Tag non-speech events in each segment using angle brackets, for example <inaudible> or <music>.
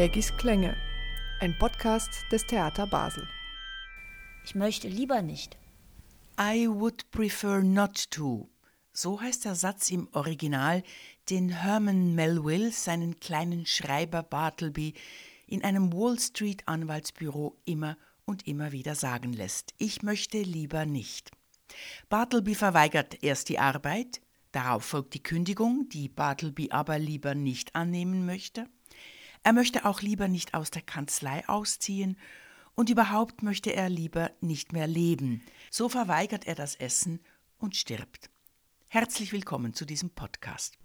Kägis Klänge, ein Podcast des Theater Basel. Ich möchte lieber nicht. I would prefer not to. So heißt der Satz im Original, den Herman Melville seinen kleinen Schreiber Bartleby in einem Wall Street Anwaltsbüro immer und immer wieder sagen lässt. Ich möchte lieber nicht. Bartleby verweigert erst die Arbeit, darauf folgt die Kündigung, die Bartleby aber lieber nicht annehmen möchte. Er möchte auch lieber nicht aus der Kanzlei ausziehen und überhaupt möchte er lieber nicht mehr leben. So verweigert er das Essen und stirbt. Herzlich willkommen zu diesem Podcast.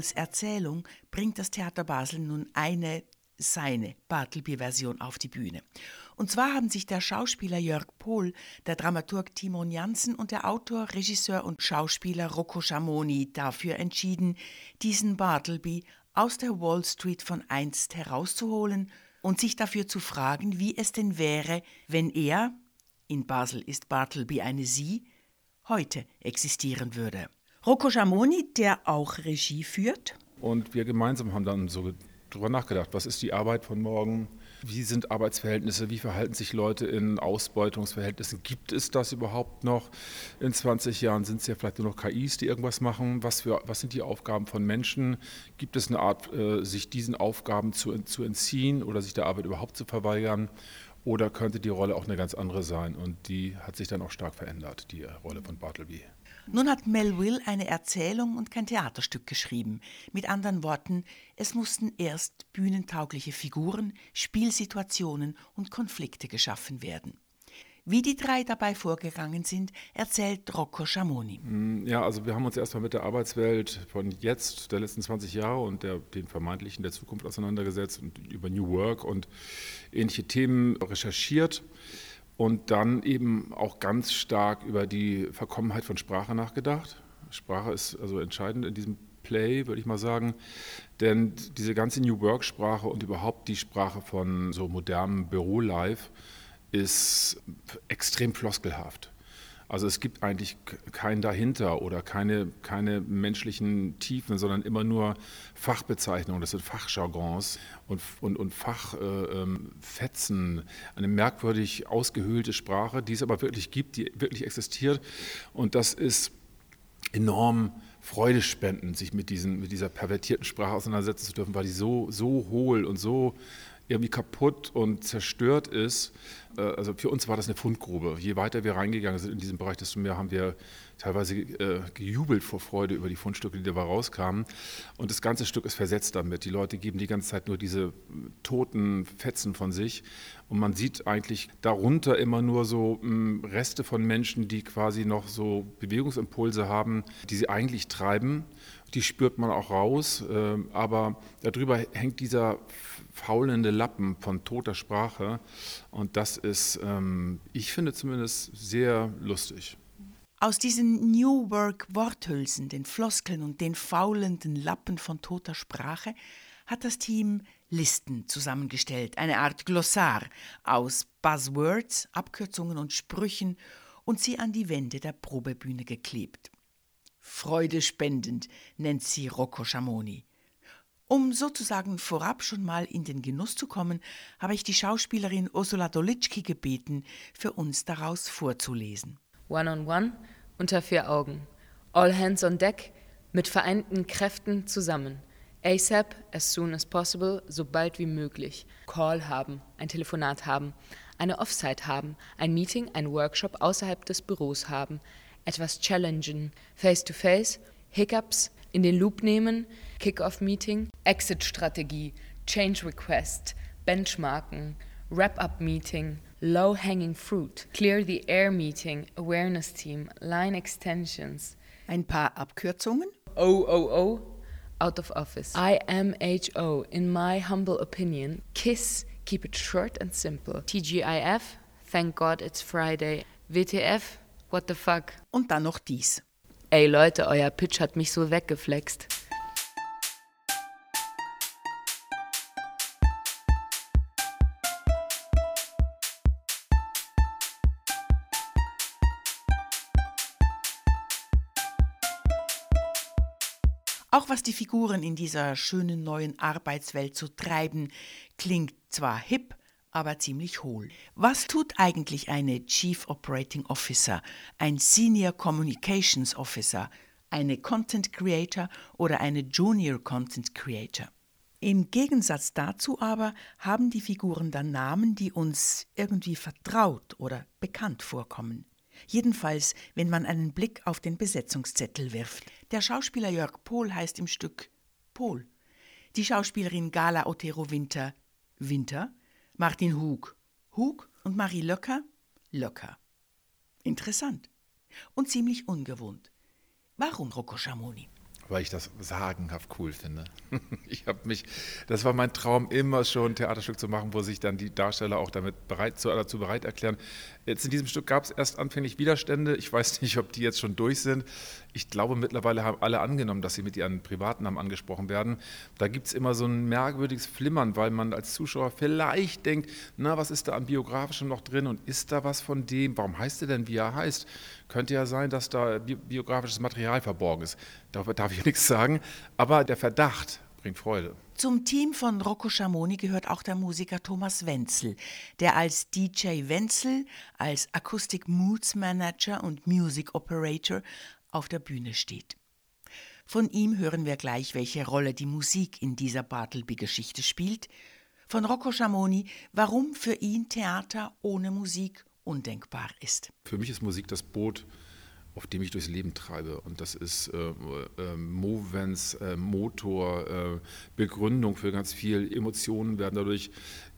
Melvilles Erzählung bringt das Theater Basel nun eine seine Bartleby-Version auf die Bühne. Und zwar haben sich der Schauspieler Jörg Pohl, der Dramaturg Timon Janssen und der Autor, Regisseur und Schauspieler Rocco Schamoni dafür entschieden, diesen Bartleby aus der Wall Street von einst herauszuholen und sich dafür zu fragen, wie es denn wäre, wenn er, in Basel ist Bartleby eine Sie, heute existieren würde. Rocco Schamoni, der auch Regie führt. Und wir gemeinsam haben dann so drüber nachgedacht, was ist die Arbeit von morgen? Wie sind Arbeitsverhältnisse? Wie verhalten sich Leute in Ausbeutungsverhältnissen? Gibt es das überhaupt noch? In 20 Jahren sind es ja vielleicht nur noch KIs, die irgendwas machen. Was, für, was sind die Aufgaben von Menschen? Gibt es eine Art, äh, sich diesen Aufgaben zu, zu entziehen oder sich der Arbeit überhaupt zu verweigern? Oder könnte die Rolle auch eine ganz andere sein? Und die hat sich dann auch stark verändert, die Rolle von Bartleby. Nun hat Melville eine Erzählung und kein Theaterstück geschrieben. Mit anderen Worten, es mussten erst bühnentaugliche Figuren, Spielsituationen und Konflikte geschaffen werden. Wie die drei dabei vorgegangen sind, erzählt Rocco Schamoni. Mm, ja, also wir haben uns erstmal mit der Arbeitswelt von jetzt, der letzten 20 Jahre und der, den vermeintlichen der Zukunft auseinandergesetzt und über New Work und ähnliche Themen recherchiert und dann eben auch ganz stark über die Verkommenheit von Sprache nachgedacht. Sprache ist also entscheidend in diesem Play, würde ich mal sagen. Denn diese ganze New Work-Sprache und überhaupt die Sprache von so modernem Büro-Life ist extrem floskelhaft. Also es gibt eigentlich kein dahinter oder keine, keine menschlichen Tiefen, sondern immer nur Fachbezeichnungen, das sind Fachjargons und, und, und Fachfetzen, äh, eine merkwürdig ausgehöhlte Sprache, die es aber wirklich gibt, die wirklich existiert. Und das ist enorm Freude spenden, sich mit, diesen, mit dieser pervertierten Sprache auseinandersetzen zu dürfen, weil die so, so hohl und so irgendwie kaputt und zerstört ist. Äh, also für uns war das eine Fundgrube. Je weiter wir reingegangen sind in diesem Bereich, desto mehr haben wir teilweise äh, gejubelt vor Freude über die Fundstücke, die dabei rauskamen. Und das ganze Stück ist versetzt damit. Die Leute geben die ganze Zeit nur diese toten Fetzen von sich. Und man sieht eigentlich darunter immer nur so mh, Reste von Menschen, die quasi noch so Bewegungsimpulse haben, die sie eigentlich treiben. Die spürt man auch raus. Äh, aber darüber hängt dieser faulende Lappen von toter Sprache. Und das ist, ähm, ich finde zumindest, sehr lustig. Aus diesen New Work Worthülsen, den Floskeln und den faulenden Lappen von toter Sprache hat das Team Listen zusammengestellt, eine Art Glossar aus Buzzwords, Abkürzungen und Sprüchen und sie an die Wände der Probebühne geklebt. Freudespendend nennt sie Rocco Schamoni. Um sozusagen vorab schon mal in den Genuss zu kommen, habe ich die Schauspielerin Ursula Dolitschki gebeten, für uns daraus vorzulesen. One-on-one, unter vier Augen. All hands on deck, mit vereinten Kräften zusammen. ASAP, as soon as possible, so bald wie möglich. Call haben, ein Telefonat haben, eine Offsite haben, ein Meeting, ein Workshop außerhalb des Büros haben, etwas challengen, face-to-face, Hiccups, in den Loop nehmen, Kick-off-Meeting, Exit-Strategie, Change Request, Benchmarken, Wrap-up-Meeting, low hanging fruit, clear the air meeting, awareness team, line extensions. Ein paar Abkürzungen? OOO, out of office. IMHO, in my humble opinion. KISS, keep it short and simple. TGIF, thank God it's Friday. WTF, What the fuck? Und dann noch dies. Ey Leute, euer Pitch hat mich so weggeflext. Auch was die Figuren in dieser schönen neuen Arbeitswelt zu so treiben, klingt zwar hip, aber ziemlich hohl. Was tut eigentlich eine Chief Operating Officer, ein Senior Communications Officer, eine Content Creator oder eine Junior Content Creator? Im Gegensatz dazu aber haben die Figuren dann Namen, die uns irgendwie vertraut oder bekannt vorkommen. Jedenfalls, wenn man einen Blick auf den Besetzungszettel wirft. Der Schauspieler Jörg Pohl heißt im Stück Pohl. Die Schauspielerin Gala Otero Winter Winter, Martin Hug Hug und Marie Löcker Löcker. Interessant und ziemlich ungewohnt. Warum Rocco Schamoni? Weil ich das sagenhaft cool finde. <laughs> Ich habe mich, das war mein Traum, immer schon ein Theaterstück zu machen, wo sich dann die Darsteller auch damit bereit, dazu bereit erklären. Jetzt in diesem Stück gab es erst anfänglich Widerstände. Ich weiß nicht, ob die jetzt schon durch sind. Ich glaube, mittlerweile haben alle angenommen, dass sie mit ihren Privatnamen angesprochen werden. Da gibt es immer so ein merkwürdiges Flimmern, weil man als Zuschauer vielleicht denkt, na, was ist da an Biografischem noch drin und ist da was von dem? Warum heißt er denn, wie er heißt? Könnte ja sein, dass da biografisches Material verborgen ist. Darüber darf ich <laughs> nichts sagen, aber der Verdacht bringt Freude. Zum Team von Rocco Schamoni gehört auch der Musiker Thomas Wenzel, der als DJ Wenzel, als Acoustic Moods Manager und Music Operator auf der Bühne steht. Von ihm hören wir gleich, welche Rolle die Musik in dieser Bartleby-Geschichte spielt. Von Rocco Schamoni, warum für ihn Theater ohne Musik undenkbar ist. Für mich ist Musik das Boot, auf dem ich durchs Leben treibe. Und das ist äh, äh, Movens, äh, Motor, äh, Begründung für ganz viel. Emotionen werden dadurch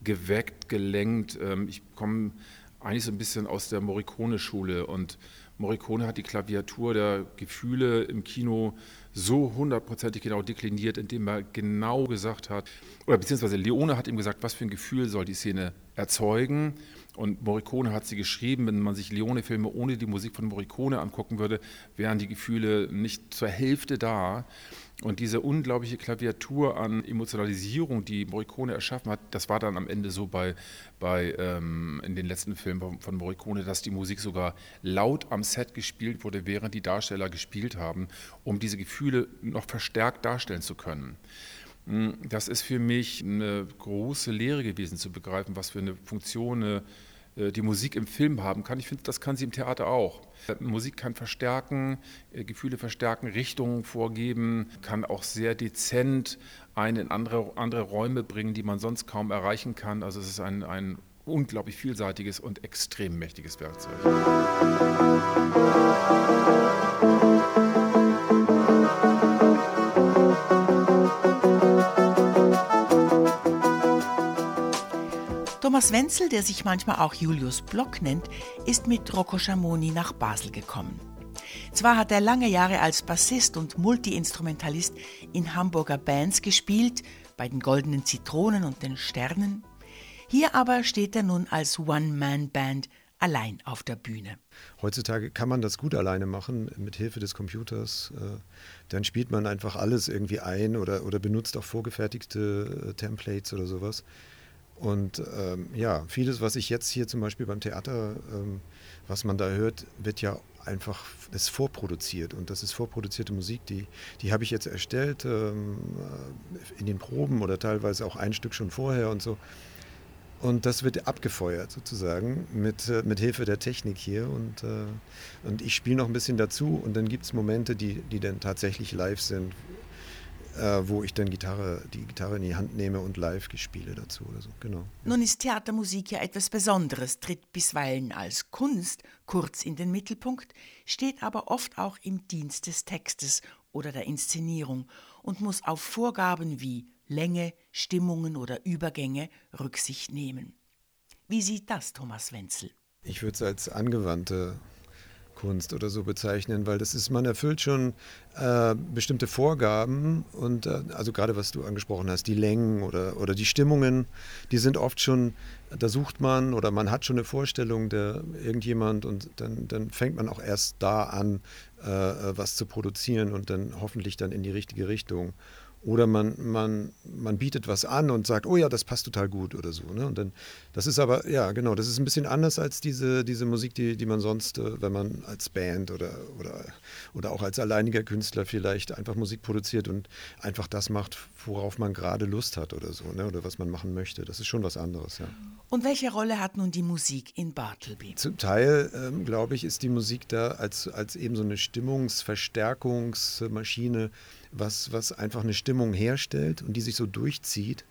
geweckt, gelenkt. Ähm, ich komme eigentlich so ein bisschen aus der Morricone-Schule und Morricone hat die Klaviatur der Gefühle im Kino so hundertprozentig genau dekliniert, indem er genau gesagt hat, oder beziehungsweise Leone hat ihm gesagt, was für ein Gefühl soll die Szene erzeugen. Und Morricone hat sie geschrieben, wenn man sich Leone-Filme ohne die Musik von Morricone angucken würde, wären die Gefühle nicht zur Hälfte da. Und diese unglaubliche Klaviatur an Emotionalisierung, die Morricone erschaffen hat, das war dann am Ende so bei, bei ähm, in den letzten Filmen von Morricone, dass die Musik sogar laut am Set gespielt wurde, während die Darsteller gespielt haben, um diese Gefühle noch verstärkt darstellen zu können. Hm, das ist für mich eine große Lehre gewesen zu begreifen, was für eine Funktion äh, die Musik im Film haben kann. Ich finde, das kann sie im Theater auch. Musik kann verstärken, äh, Gefühle verstärken, Richtungen vorgeben, kann auch sehr dezent einen in andere, andere Räume bringen, die man sonst kaum erreichen kann. Also es ist ein, ein unglaublich vielseitiges und extrem mächtiges Werkzeug. Thomas Wenzel, der sich manchmal auch Julius Block nennt, ist mit Rocco Schamoni nach Basel gekommen. Zwar hat er lange Jahre als Bassist und Multiinstrumentalist in Hamburger Bands gespielt, bei den Goldenen Zitronen und den Sternen. Hier aber steht er nun als One-Man-Band allein auf der Bühne. Heutzutage kann man das gut alleine machen mit Hilfe des Computers. Äh, dann spielt man einfach alles irgendwie ein oder, oder benutzt auch vorgefertigte äh, Templates oder sowas. Und ähm, ja, vieles, was ich jetzt hier zum Beispiel beim Theater, ähm, was man da hört, wird ja einfach, ist vorproduziert. Und das ist vorproduzierte Musik, die, die habe ich jetzt erstellt ähm, äh, in den Proben oder teilweise auch ein Stück schon vorher und so. Und das wird abgefeuert sozusagen mit, äh, mit Hilfe der Technik hier. Und, äh, und ich spiele noch ein bisschen dazu und dann gibt es Momente, die, die dann tatsächlich live sind, äh, wo ich dann Gitarre, die Gitarre in die Hand nehme und live gespiele dazu oder so. Genau. Ja. Nun ist Theatermusik ja etwas Besonderes, tritt bisweilen als Kunst kurz in den Mittelpunkt, steht aber oft auch im Dienst des Textes oder der Inszenierung und muss auf Vorgaben wie Länge, Stimmungen oder Übergänge Rücksicht nehmen. Wie sieht das Thomas Wenzel? Ich würde es als angewandte Kunst oder so bezeichnen, weil das ist, man erfüllt schon äh, bestimmte Vorgaben und äh, also gerade was du angesprochen hast, die Längen oder, oder die Stimmungen, die sind oft schon, da sucht man oder man hat schon eine Vorstellung der irgendjemand und dann, dann fängt man auch erst da an, äh, was zu produzieren und dann hoffentlich dann in die richtige Richtung. Oder man, man, man bietet was an und sagt, oh ja, das passt total gut oder so. Ne? Und dann, das ist aber, ja, genau, das ist ein bisschen anders als diese, diese Musik, die, die man sonst, äh, wenn man als Band oder, oder, oder auch als alleiniger Künstler vielleicht einfach Musik produziert und einfach das macht, worauf man gerade Lust hat oder so, ne? oder was man machen möchte. Das ist schon was anderes, ja. Und welche Rolle hat nun die Musik in Bartleby? Zum Teil, ähm, glaube ich, ist die Musik da als, als eben so eine Stimmungsverstärkungsmaschine was, was einfach eine Stimmung herstellt und die sich so durchzieht.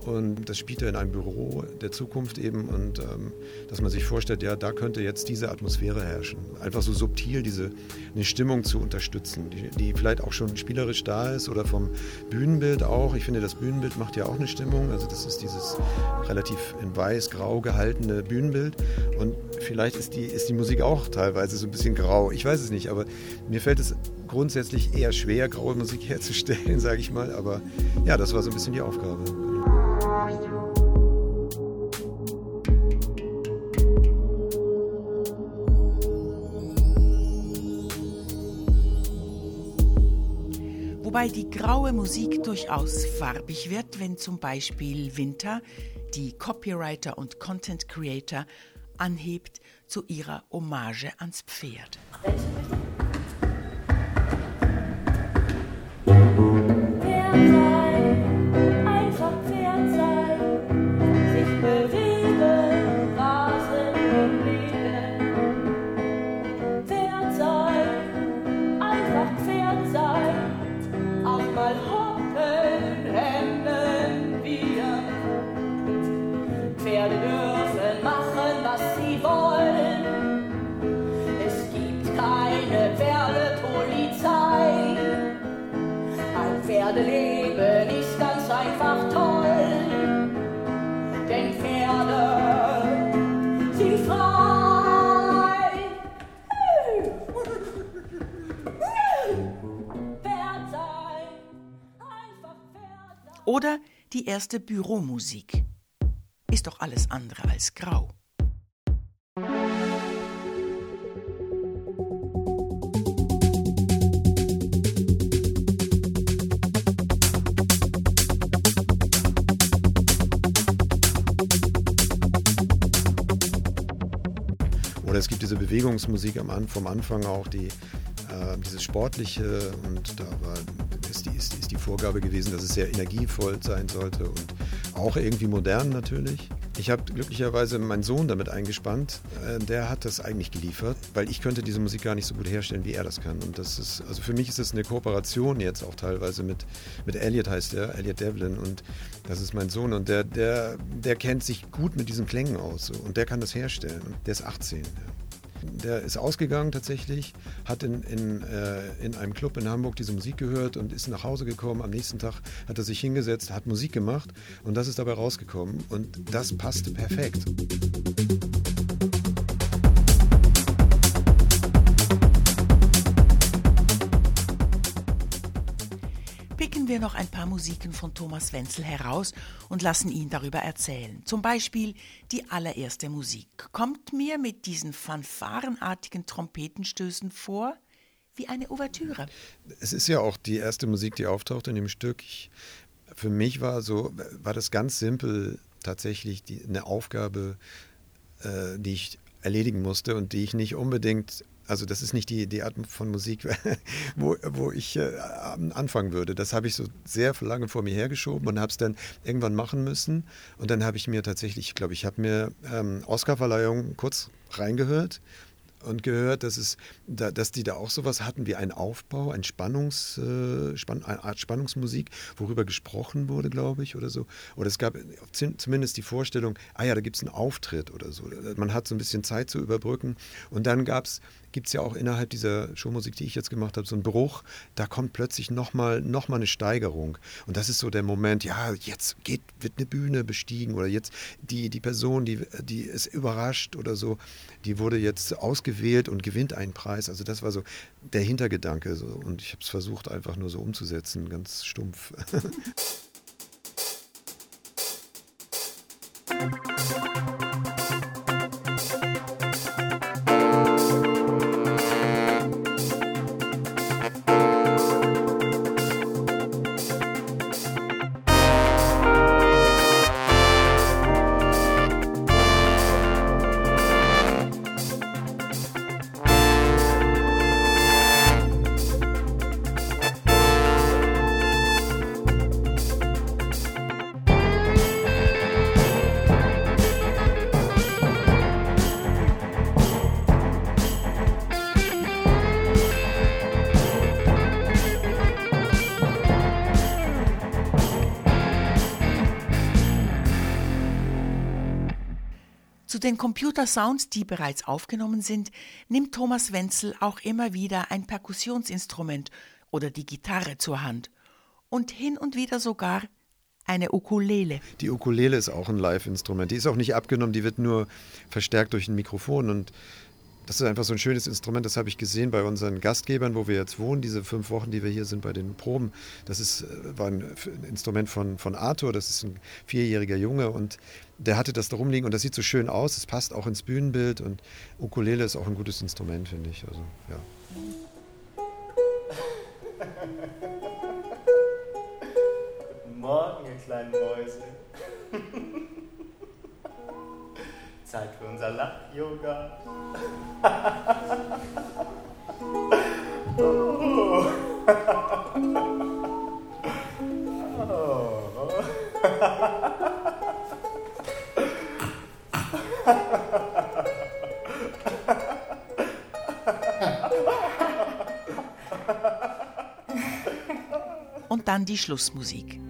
Und das spielt er in einem Büro der Zukunft eben und ähm, dass man sich vorstellt, ja, da könnte jetzt diese Atmosphäre herrschen. Einfach so subtil diese eine Stimmung zu unterstützen, die, die vielleicht auch schon spielerisch da ist oder vom Bühnenbild auch. Ich finde, das Bühnenbild macht ja auch eine Stimmung. Also das ist dieses relativ in weiß-grau gehaltene Bühnenbild. Und vielleicht ist die, ist die Musik auch teilweise so ein bisschen grau. Ich weiß es nicht, aber mir fällt es grundsätzlich eher schwer, graue Musik herzustellen, <laughs> sage ich mal. Aber ja, das war so ein bisschen die Aufgabe. Wobei die graue Musik durchaus farbig wird, wenn zum Beispiel Winter die Copywriter und Content Creator anhebt zu ihrer Hommage ans Pferd. Oder die erste Büromusik. Ist doch alles andere als grau. Oder es gibt diese Bewegungsmusik am, vom Anfang auch, die, äh, dieses Sportliche und da war ist die, ist, ist die Vorgabe gewesen, dass es sehr energievoll sein sollte und auch irgendwie modern natürlich. Ich habe glücklicherweise meinen Sohn damit eingespannt. Äh, der hat das eigentlich geliefert, weil ich könnte diese Musik gar nicht so gut herstellen, wie er das kann. Und das ist, also für mich ist es eine Kooperation jetzt auch teilweise mit, mit Elliot heißt er, Elliot Devlin. Und das ist mein Sohn. Und der, der, der kennt sich gut mit diesen Klängen aus. Und der kann das herstellen. Und der ist 18. Ja. Der ist ausgegangen tatsächlich, hat in, in, äh, in einem Club in Hamburg diese Musik gehört und ist nach Hause gekommen. Am nächsten Tag hat er sich hingesetzt, hat Musik gemacht und das ist dabei rausgekommen. Und das passte perfekt. Wir noch ein paar Musiken von Thomas Wenzel heraus und lassen ihn darüber erzählen. Zum Beispiel die allererste Musik kommt mir mit diesen fanfarenartigen Trompetenstößen vor wie eine Ouvertüre. Es ist ja auch die erste Musik, die auftaucht in dem Stück. Ich, für mich war so war das ganz simpel tatsächlich die, eine Aufgabe, äh, die ich erledigen musste und die ich nicht unbedingt also das ist nicht die, die Art von Musik, <laughs> wo, wo ich äh, anfangen würde. Das habe ich so sehr lange vor mir hergeschoben und habe es dann irgendwann machen müssen. Und dann habe ich mir tatsächlich, ich glaube, ich habe mir ähm, Oscarverleihung kurz reingehört und gehört, dass, es, dass die da auch sowas hatten wie einen Aufbau, ein Spannungs, äh, Spann, eine Art Spannungsmusik, worüber gesprochen wurde, glaube ich, oder so. Oder es gab zumindest die Vorstellung, ah ja, da gibt es einen Auftritt oder so. Man hat so ein bisschen Zeit zu überbrücken. Und dann gab es gibt es ja auch innerhalb dieser Showmusik, die ich jetzt gemacht habe, so einen Bruch. Da kommt plötzlich nochmal noch mal eine Steigerung. Und das ist so der Moment, ja, jetzt geht, wird eine Bühne bestiegen oder jetzt die, die Person, die, die ist überrascht oder so, die wurde jetzt ausgewählt und gewinnt einen Preis. Also das war so der Hintergedanke. So. Und ich habe es versucht, einfach nur so umzusetzen, ganz stumpf. <laughs> den Computersounds, die bereits aufgenommen sind, nimmt Thomas Wenzel auch immer wieder ein Perkussionsinstrument oder die Gitarre zur Hand und hin und wieder sogar eine Ukulele. Die Ukulele ist auch ein Live-Instrument. Die ist auch nicht abgenommen, die wird nur verstärkt durch ein Mikrofon und das ist einfach so ein schönes Instrument, das habe ich gesehen bei unseren Gastgebern, wo wir jetzt wohnen, diese fünf Wochen, die wir hier sind bei den Proben. Das ist, äh, war ein Instrument von, von Arthur, das ist ein vierjähriger Junge und der hatte das da rumliegen und das sieht so schön aus, es passt auch ins Bühnenbild und Ukulele ist auch ein gutes Instrument, finde ich. Also, ja. Guten Morgen, ihr kleinen Mäuse. <laughs> Zeit für unser Lach-Yoga. Und dann die Schlussmusik.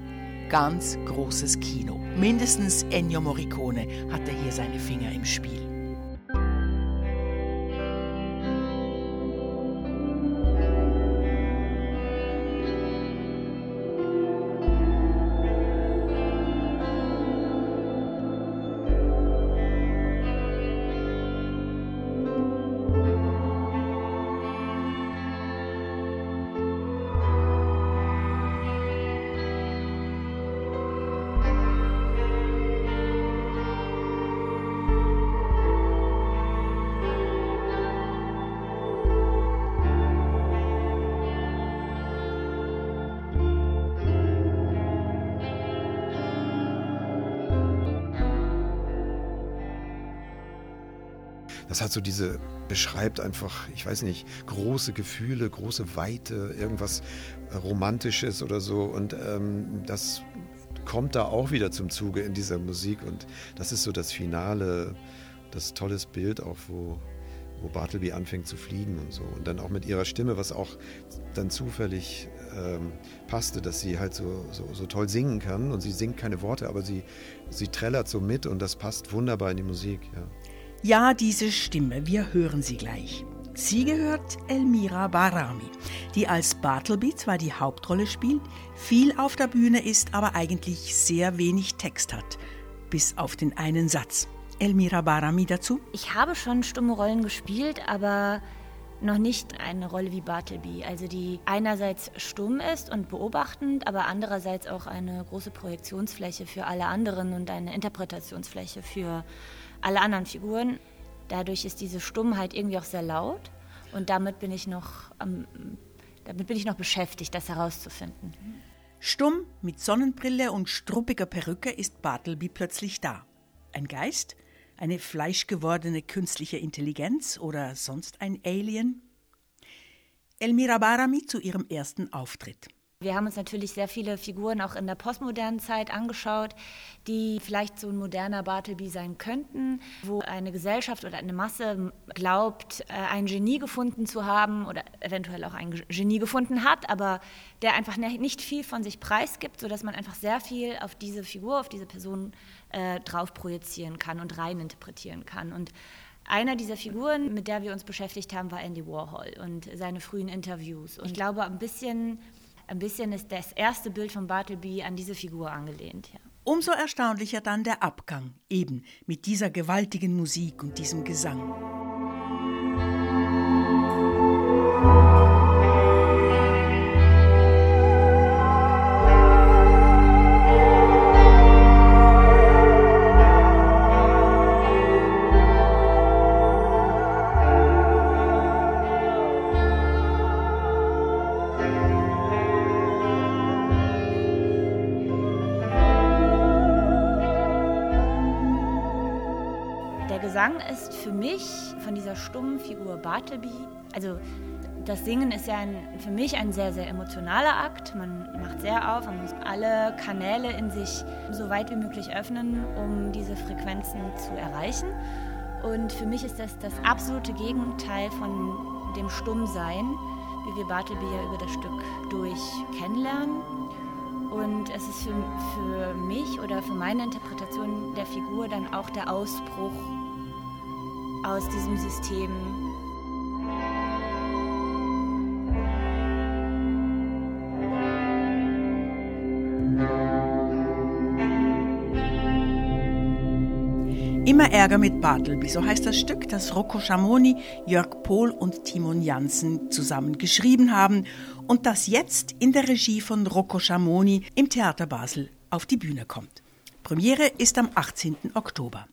Ganz großes Kino. Mindestens Ennio Morricone hatte hier seine Finger im Spiel. Das hat so diese, beschreibt einfach, ich weiß nicht, große Gefühle, große Weite, irgendwas Romantisches oder so. Und ähm, das kommt da auch wieder zum Zuge in dieser Musik. Und das ist so das Finale, das tolles Bild auch, wo, wo Bartleby anfängt zu fliegen und so. Und dann auch mit ihrer Stimme, was auch dann zufällig ähm, passte, dass sie halt so, so, so, toll singen kann. Und sie singt keine Worte, aber sie, sie trällert so mit und das passt wunderbar in die Musik. Ja. Ja, diese Stimme, wir hören sie gleich. Sie gehört Elmira Barami, die als Bartleby zwar die Hauptrolle spielt, viel auf der Bühne ist, aber eigentlich sehr wenig Text hat, bis auf den einen Satz. Elmira Barami dazu? Ich habe schon stumme Rollen gespielt, aber noch nicht eine Rolle wie Bartleby, also die einerseits stumm ist und beobachtend, aber andererseits auch eine große Projektionsfläche für alle anderen und eine Interpretationsfläche für alle anderen Figuren. Dadurch ist diese Stummheit irgendwie auch sehr laut und damit bin ich noch, damit bin ich noch beschäftigt, das herauszufinden. Stumm mit Sonnenbrille und struppiger Perücke ist Bartleby plötzlich da. Ein Geist? Eine fleischgewordene künstliche Intelligenz oder sonst ein Alien? Elmira Barami zu ihrem ersten Auftritt. Wir haben uns natürlich sehr viele Figuren auch in der postmodernen Zeit angeschaut, die vielleicht so ein moderner Bartleby sein könnten, wo eine Gesellschaft oder eine Masse glaubt, äh, ein Genie gefunden zu haben oder eventuell auch ein Genie gefunden hat, aber der einfach nicht viel von sich preisgibt, sodass man einfach sehr viel auf diese Figur, auf diese Person äh, drauf projizieren kann und reininterpretieren kann. Und einer dieser Figuren, mit der wir uns beschäftigt haben, war Andy Warhol und seine frühen Interviews. Und ich glaube, ein bisschen ein bisschen ist das erste Bild von Bartleby an diese Figur angelehnt. Ja. Umso erstaunlicher dann der Abgang, eben mit dieser gewaltigen Musik und diesem Gesang. Gesang mich von dieser stummen Figur Bartleby, also das Singen ist ja ein, für mich ein sehr, sehr emotionaler Akt. Man macht sehr auf, man muss alle Kanäle in sich so weit wie möglich öffnen, um diese Frequenzen zu erreichen. Und für mich ist das das absolute Gegenteil von dem Stummsein, wie wir Bartleby ja über das Stück durch kennenlernen. Und es ist für, für mich oder für meine Interpretation der Figur dann auch der Ausbruch aus diesem System. Immer Ärger mit Bartleby, so heißt das Stück, das Rocco Schamoni, Jörg Pohl und Timon Janssen zusammen geschrieben haben und das jetzt in der Regie von Rocco Schamoni im Theater Basel auf die Bühne kommt. Premiere ist am 18. Oktober.